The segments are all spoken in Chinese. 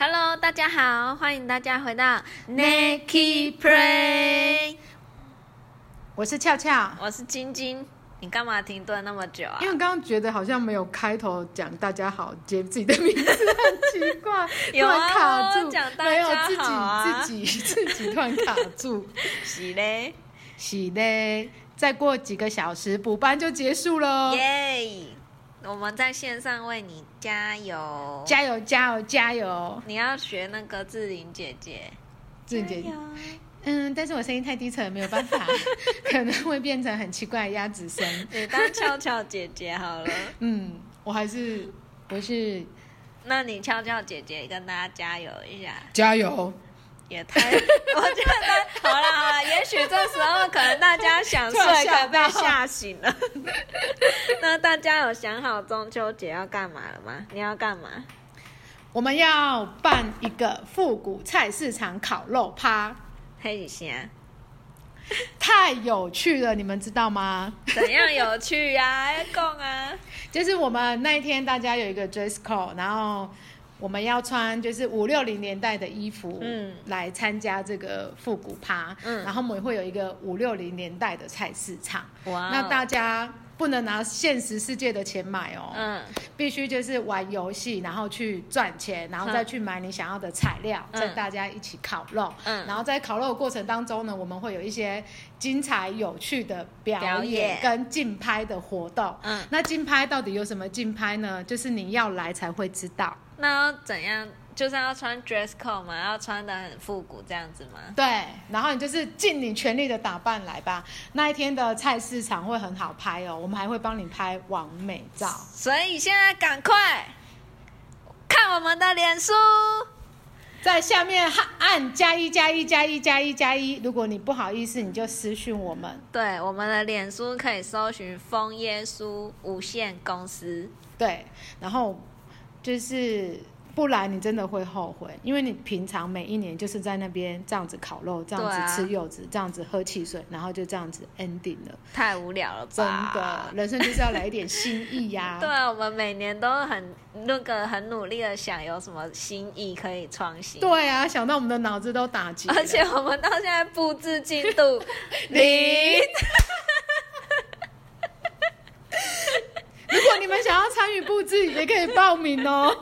Hello，大家好，欢迎大家回到 Nikki Play。我是俏俏，我是晶晶。你干嘛停顿那么久啊？因为刚刚觉得好像没有开头讲大家好，接自己的名字很奇怪，有啊，卡住，讲大家好啊，自己自己 自己突然卡住，是嘞，是嘞，再过几个小时补班就结束了，耶！我们在线上为你加油，加油，加油，加油！你要学那个志玲姐姐，志玲姐姐。嗯，但是我声音太低沉，没有办法，可能会变成很奇怪的鸭子声。你当俏俏姐姐好了。嗯，我还是不是。那你俏俏姐姐跟大家加油一下。加油！也太…… 我觉得好了好了，也许这时候可能大家想睡，可被吓醒了。那大家有想好中秋节要干嘛了吗？你要干嘛？我们要办一个复古菜市场烤肉趴。黑几啊，太有趣了，你们知道吗？怎样有趣呀？要讲啊！就是我们那一天大家有一个 dress code，然后我们要穿就是五六零年代的衣服，嗯，来参加这个复古趴，嗯，然后我们会有一个五六零年代的菜市场，哇，那大家。不能拿现实世界的钱买哦，嗯，必须就是玩游戏，然后去赚钱，然后再去买你想要的材料，嗯、再大家一起烤肉，嗯，然后在烤肉的过程当中呢，我们会有一些精彩有趣的表演。跟竞拍的活动，嗯，那竞拍到底有什么竞拍呢？就是你要来才会知道，那要怎样？就是要穿 dress code 嘛，要穿的很复古这样子吗？对，然后你就是尽你全力的打扮来吧。那一天的菜市场会很好拍哦，我们还会帮你拍完美照。所以现在赶快看我们的脸书，在下面按加一加一加一加一加一。如果你不好意思，你就私讯我们。对，我们的脸书可以搜寻“枫耶稣无限公司”。对，然后就是。不然你真的会后悔，因为你平常每一年就是在那边这样子烤肉，这样子吃柚子，啊、这样子喝汽水，然后就这样子 ending 了，太无聊了吧？真的，人生就是要来一点新意呀、啊。对啊，我们每年都很那个很努力的想有什么新意可以创新。对啊，想到我们的脑子都打结。而且我们到现在布置进度 零。如果你们想要参与布置，也可以报名哦。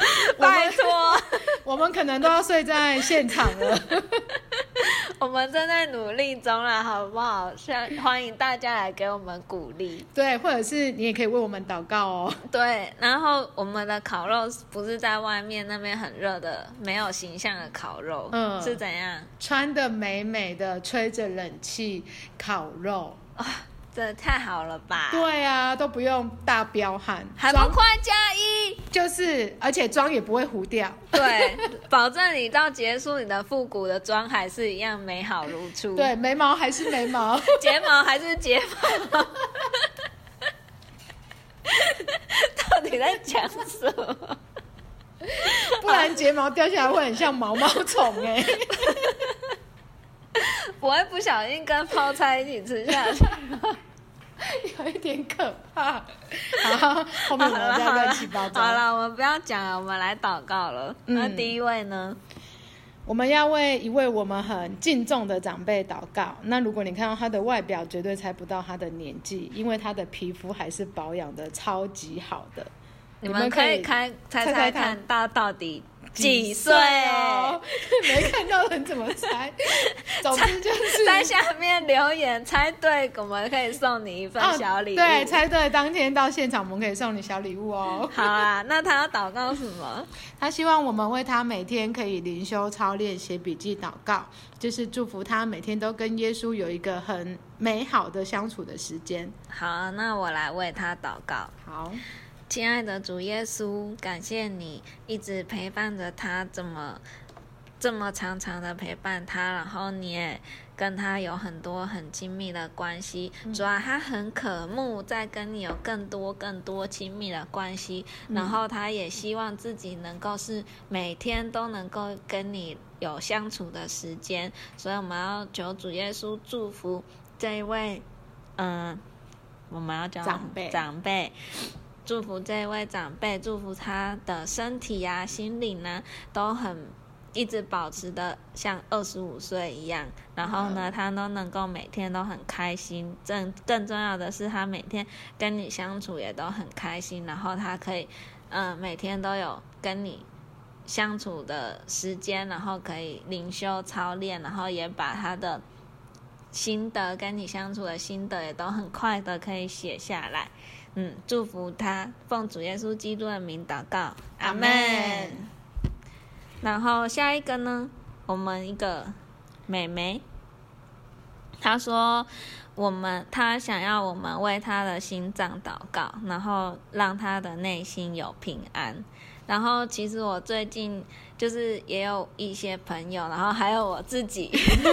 拜托，我们可能都要睡在现场了。我们正在努力中了，好不好？欢迎大家来给我们鼓励。对，或者是你也可以为我们祷告哦。对，然后我们的烤肉不是在外面那边很热的、没有形象的烤肉，嗯，是怎样？穿的美美的，吹着冷气烤肉。这太好了吧？对啊，都不用大彪悍，还不快加一？就是，而且妆也不会糊掉。对，保证你到结束，你的复古的妆还是一样美好如初。对，眉毛还是眉毛，睫毛还是睫毛。到底在讲什么？不然睫毛掉下来会很像毛毛虫哎。不会不小心跟泡菜一起吃下去，有一点可怕。好，后面我们再乱七八糟。好了，我们不要讲了，我们来祷告了。嗯、那第一位呢？我们要为一位我们很敬重的长辈祷告。那如果你看到他的外表，绝对猜不到他的年纪，因为他的皮肤还是保养的超级好的。你们可以开猜猜看，到到底。几岁哦？没看到人怎么猜？总之就是在下面留言猜对，我们可以送你一份小礼物。哦。对，猜对当天到现场，我们可以送你小礼物哦。好啊，那他要祷告什么？他希望我们为他每天可以灵修操练、写笔记、祷告，就是祝福他每天都跟耶稣有一个很美好的相处的时间。好，那我来为他祷告。好。亲爱的主耶稣，感谢你一直陪伴着他，这么这么长长的陪伴他，然后你也跟他有很多很亲密的关系。主啊，他很渴慕再跟你有更多更多亲密的关系，然后他也希望自己能够是每天都能够跟你有相处的时间。所以我们要求主耶稣祝福这一位，嗯，我们要叫长辈长辈。祝福这位长辈，祝福他的身体啊、心灵呢，都很一直保持的像二十五岁一样。然后呢，他都能够每天都很开心。更更重要的是，他每天跟你相处也都很开心。然后他可以，嗯、呃，每天都有跟你。相处的时间，然后可以灵修操练，然后也把他的心得跟你相处的心得也都很快的可以写下来。嗯，祝福他，奉主耶稣基督的名祷告，阿门。然后下一个呢，我们一个妹妹，她说我们她想要我们为她的心脏祷告，然后让她的内心有平安。然后其实我最近就是也有一些朋友，然后还有我自己，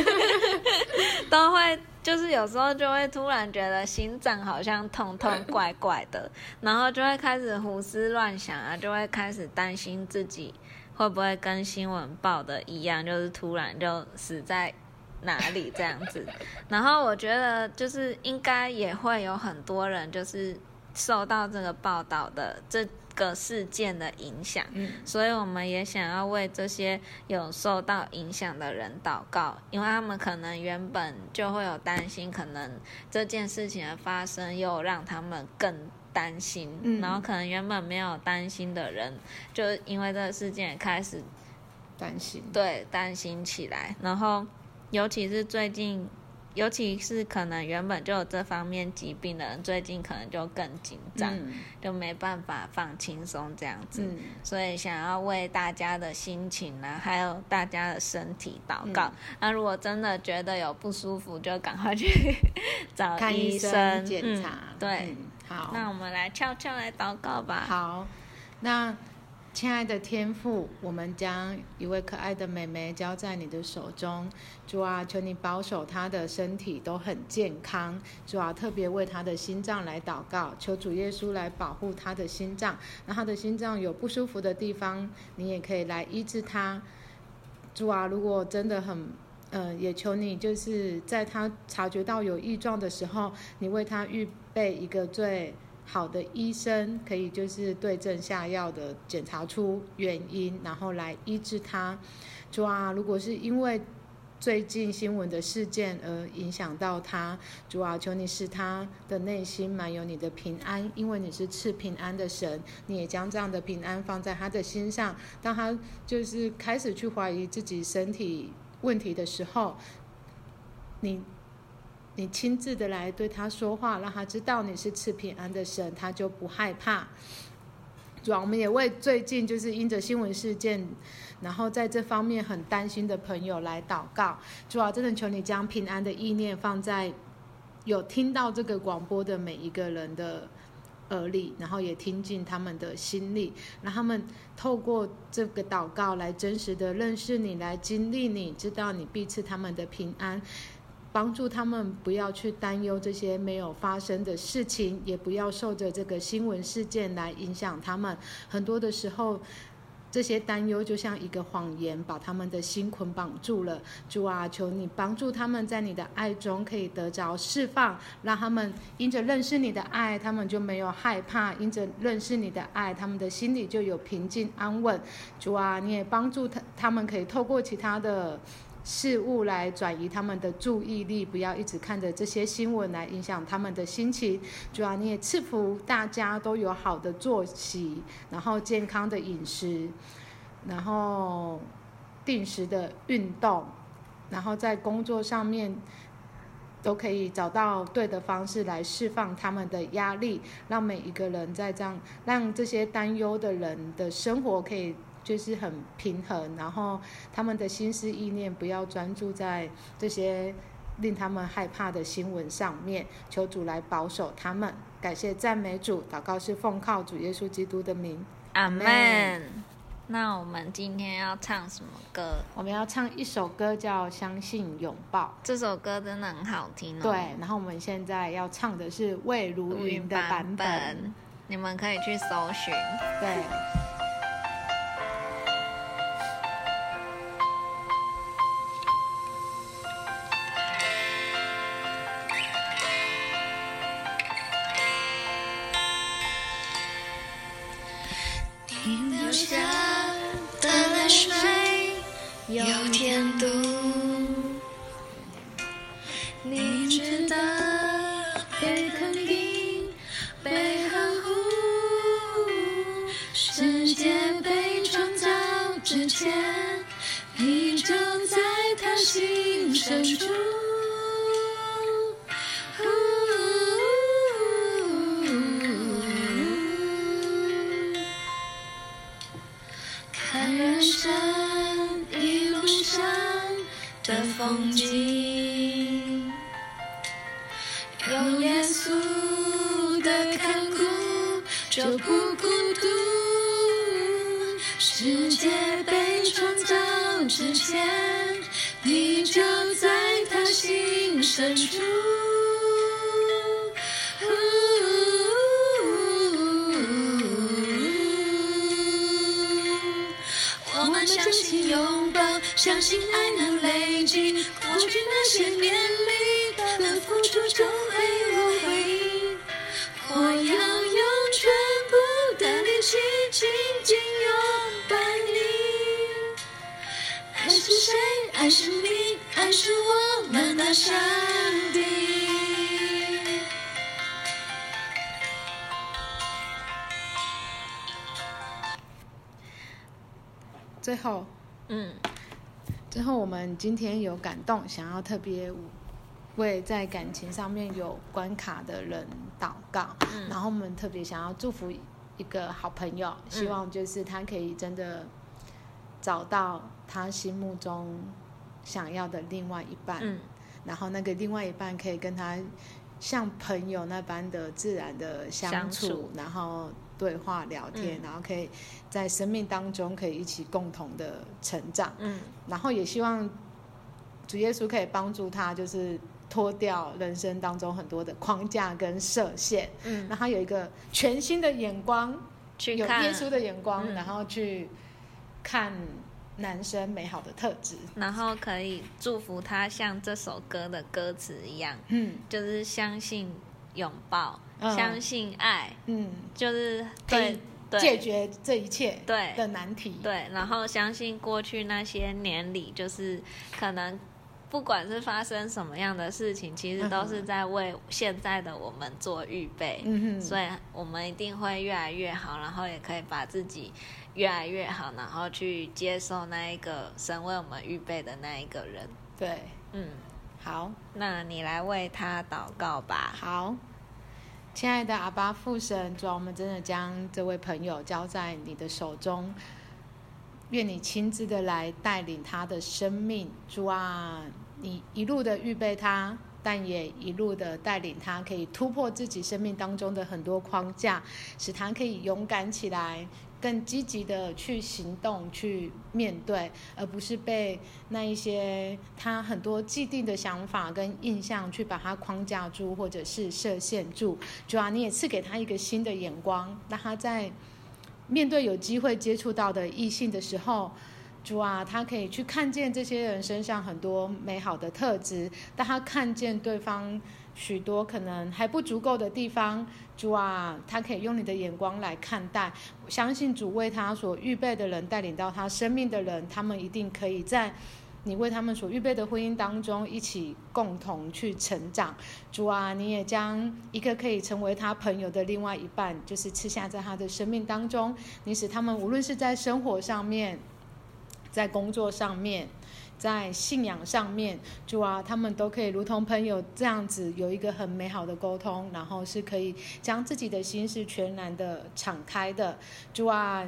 都会就是有时候就会突然觉得心脏好像痛痛怪怪的，然后就会开始胡思乱想啊，就会开始担心自己会不会跟新闻报的一样，就是突然就死在哪里这样子。然后我觉得就是应该也会有很多人就是受到这个报道的这。个事件的影响，嗯，所以我们也想要为这些有受到影响的人祷告，因为他们可能原本就会有担心，可能这件事情的发生又让他们更担心，嗯，然后可能原本没有担心的人，就因为这个事件开始担心，对，担心起来，然后尤其是最近。尤其是可能原本就有这方面疾病的人，最近可能就更紧张，嗯、就没办法放轻松这样子。嗯、所以想要为大家的心情呢、啊，还有大家的身体祷告。嗯、那如果真的觉得有不舒服，就赶快去 找医生检查。嗯、对、嗯，好，那我们来悄悄来祷告吧。好，那。亲爱的天父，我们将一位可爱的妹妹交在你的手中。主啊，求你保守她的身体都很健康。主啊，特别为她的心脏来祷告，求主耶稣来保护她的心脏。那她的心脏有不舒服的地方，你也可以来医治她。主啊，如果真的很，呃，也求你就是在她察觉到有异状的时候，你为她预备一个最。好的医生可以就是对症下药的检查出原因，然后来医治他。主啊，如果是因为最近新闻的事件而影响到他，主啊，求你使他的内心满有你的平安，因为你是赐平安的神，你也将这样的平安放在他的心上。当他就是开始去怀疑自己身体问题的时候，你。你亲自的来对他说话，让他知道你是赐平安的神，他就不害怕。主啊，我们也为最近就是因着新闻事件，然后在这方面很担心的朋友来祷告。主啊，真的求你将平安的意念放在有听到这个广播的每一个人的耳里，然后也听进他们的心里，让他们透过这个祷告来真实的认识你，来经历你，知道你必赐他们的平安。帮助他们不要去担忧这些没有发生的事情，也不要受着这个新闻事件来影响他们。很多的时候，这些担忧就像一个谎言，把他们的心捆绑住了。主啊，求你帮助他们在你的爱中可以得着释放，让他们因着认识你的爱，他们就没有害怕；因着认识你的爱，他们的心里就有平静安稳。主啊，你也帮助他，他们可以透过其他的。事物来转移他们的注意力，不要一直看着这些新闻来影响他们的心情。主啊，你也赐福大家都有好的作息，然后健康的饮食，然后定时的运动，然后在工作上面都可以找到对的方式来释放他们的压力，让每一个人在这样，让这些担忧的人的生活可以。就是很平衡，然后他们的心思意念不要专注在这些令他们害怕的新闻上面，求主来保守他们。感谢赞美主，祷告是奉靠主耶稣基督的名，阿门。那我们今天要唱什么歌？我们要唱一首歌叫《相信拥抱》，这首歌真的很好听哦。对，然后我们现在要唱的是魏如云的版本，版本你们可以去搜寻。对。有天都。风景，有耶稣的看顾就不孤独。世界被创造之前，你就在他心深处。相信爱能累积过去那些年里的付出，终会有回应。我要用全部的力气紧紧拥抱你。爱是谁？爱是你，爱是我们的上帝。最后，嗯，最后我们今天有感动，想要特别为在感情上面有关卡的人祷告，嗯，然后我们特别想要祝福一个好朋友，希望就是他可以真的找到他心目中想要的另外一半，嗯，然后那个另外一半可以跟他像朋友那般的自然的相处，相处。然后。对话聊天，嗯，然后可以在生命当中可以一起共同的成长，嗯，然后也希望主耶稣可以帮助他，就是脱掉人生当中很多的框架跟设限，嗯，让他有一个全新的眼光，有耶稣的眼光，嗯，然后去看男生美好的特质，然后可以祝福他像这首歌的歌词一样，嗯，就是相信拥抱。嗯、相信爱，嗯，就是对解决这一切对的难题。对，对，然后相信过去那些年里，就是可能不管是发生什么样的事情，其实都是在为现在的我们做预备，嗯哼，所以我们一定会越来越好，然后也可以把自己越来越好，然后去接受那一个神为我们预备的那一个人，对，嗯，好，那你来为他祷告吧，好。亲爱的阿巴父神，主啊，我们真的将这位朋友交在你的手中，愿你亲自的来带领他的生命，主啊，你一路的预备他，但也一路的带领他，可以突破自己生命当中的很多框架，使他可以勇敢起来。更积极的去行动，去面对，而不是被那一些他很多既定的想法跟印象去把他框架住，或者是设限住。主啊，你也赐给他一个新的眼光，让他在面对有机会接触到的异性的时候，主啊，他可以去看见这些人身上很多美好的特质，当他看见对方。许多可能还不足够的地方，主啊，他可以用你的眼光来看待。相信主为他所预备的人，带领到他生命的人，他们一定可以在你为他们所预备的婚姻当中一起共同去成长。主啊，你也将一个可以成为他朋友的另外一半，就是吃下在他的生命当中。你使他们无论是在生活上面，在工作上面。在信仰上面，主啊，他们都可以如同朋友这样子有一个很美好的沟通，然后是可以将自己的心事全然的敞开的。主啊，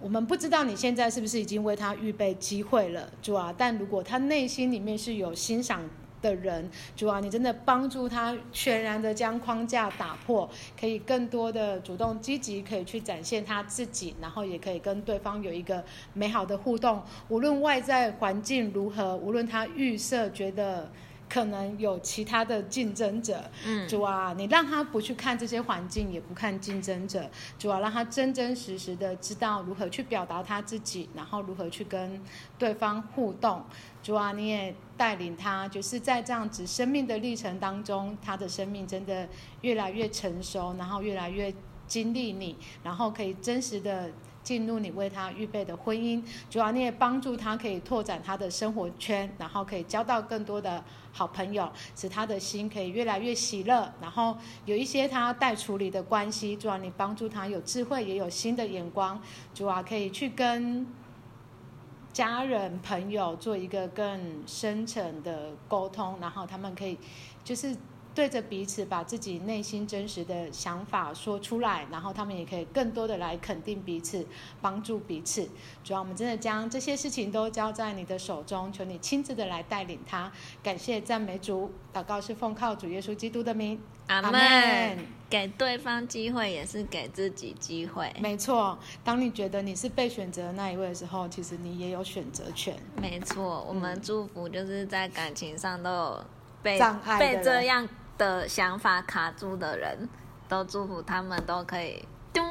我们不知道你现在是不是已经为他预备机会了，主啊，但如果他内心里面是有欣赏。的人，主啊，你真的帮助他全然的将框架打破，可以更多的主动积极，可以去展现他自己，然后也可以跟对方有一个美好的互动。无论外在环境如何，无论他预设觉得可能有其他的竞争者，嗯，主啊，你让他不去看这些环境，也不看竞争者，主啊，让他真真实实的知道如何去表达他自己，然后如何去跟对方互动。主啊，你也带领他，就是在这样子生命的历程当中，他的生命真的越来越成熟，然后越来越经历你，然后可以真实的进入你为他预备的婚姻。主要你也帮助他可以拓展他的生活圈，然后可以交到更多的好朋友，使他的心可以越来越喜乐。然后有一些他待处理的关系，主要你帮助他有智慧，也有新的眼光，主要可以去跟家人朋友做一个更深层的沟通，然后他们可以就是。对着彼此，把自己内心真实的想法说出来，然后他们也可以更多的来肯定彼此，帮助彼此。主要我们真的将这些事情都交在你的手中，求你亲自的来带领他。感谢赞美主，祷告是奉靠主耶稣基督的名，阿门。给对方机会，也是给自己机会。没错，当你觉得你是被选择的那一位的时候，其实你也有选择权。没错，我们祝福就是在感情上都有被被这样。的想法卡住的人，都祝福他们都可以咚，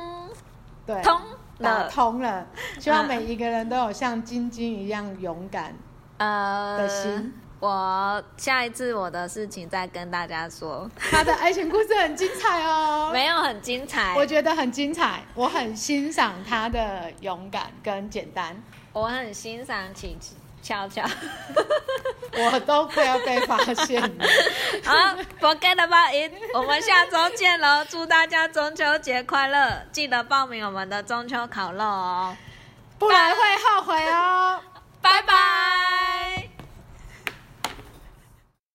对，通了，通了。希望每一个人都有像晶晶一样勇敢呃的心。呃、我下一次我的事情再跟大家说。他的爱情故事很精彩哦，没有很精彩，我觉得很精彩，我很欣赏他的勇敢跟简单，我很欣赏琪琪。悄悄，我都快要被发现了。好，Forget about it，我们下周见喽！祝大家中秋节快乐，记得报名我们的中秋烤肉哦，不然会后悔哦。拜拜。